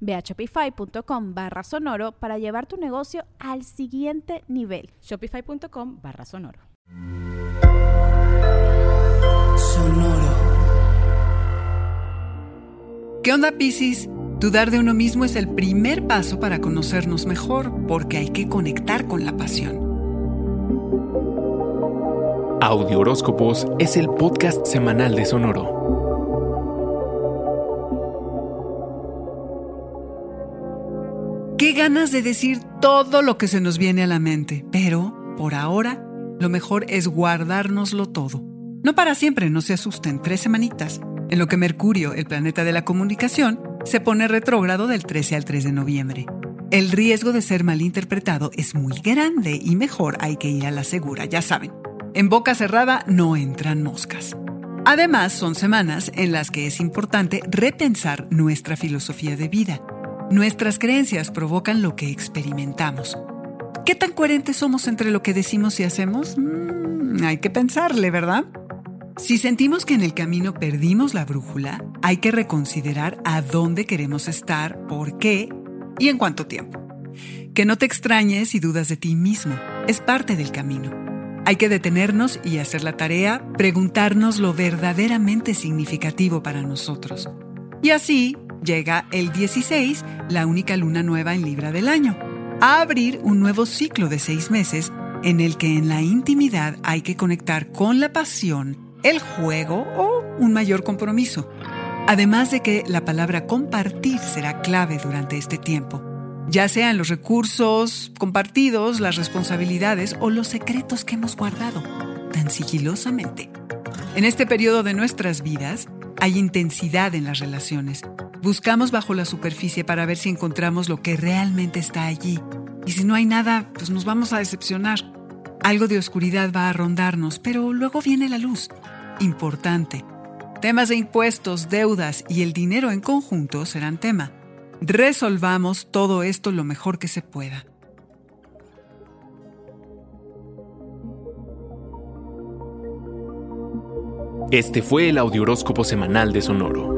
Ve a shopify.com barra sonoro para llevar tu negocio al siguiente nivel. Shopify.com barra sonoro. Sonoro. ¿Qué onda, Piscis? Dudar de uno mismo es el primer paso para conocernos mejor, porque hay que conectar con la pasión. Audio Horóscopos es el podcast semanal de Sonoro. Qué ganas de decir todo lo que se nos viene a la mente, pero por ahora lo mejor es guardárnoslo todo. No para siempre, no se asusten, tres semanitas, en lo que Mercurio, el planeta de la comunicación, se pone retrógrado del 13 al 3 de noviembre. El riesgo de ser malinterpretado es muy grande y mejor hay que ir a la segura, ya saben. En boca cerrada no entran moscas. Además, son semanas en las que es importante repensar nuestra filosofía de vida Nuestras creencias provocan lo que experimentamos. ¿Qué tan coherentes somos entre lo que decimos y hacemos? Mm, hay que pensarle, ¿verdad? Si sentimos que en el camino perdimos la brújula, hay que reconsiderar a dónde queremos estar, por qué y en cuánto tiempo. Que no te extrañes y dudas de ti mismo, es parte del camino. Hay que detenernos y hacer la tarea, preguntarnos lo verdaderamente significativo para nosotros. Y así Llega el 16, la única luna nueva en Libra del año, a abrir un nuevo ciclo de seis meses en el que en la intimidad hay que conectar con la pasión, el juego o un mayor compromiso. Además de que la palabra compartir será clave durante este tiempo, ya sean los recursos compartidos, las responsabilidades o los secretos que hemos guardado tan sigilosamente. En este periodo de nuestras vidas hay intensidad en las relaciones Buscamos bajo la superficie para ver si encontramos lo que realmente está allí. Y si no hay nada, pues nos vamos a decepcionar. Algo de oscuridad va a rondarnos, pero luego viene la luz. Importante. Temas de impuestos, deudas y el dinero en conjunto serán tema. Resolvamos todo esto lo mejor que se pueda. Este fue el Audioróscopo Semanal de Sonoro.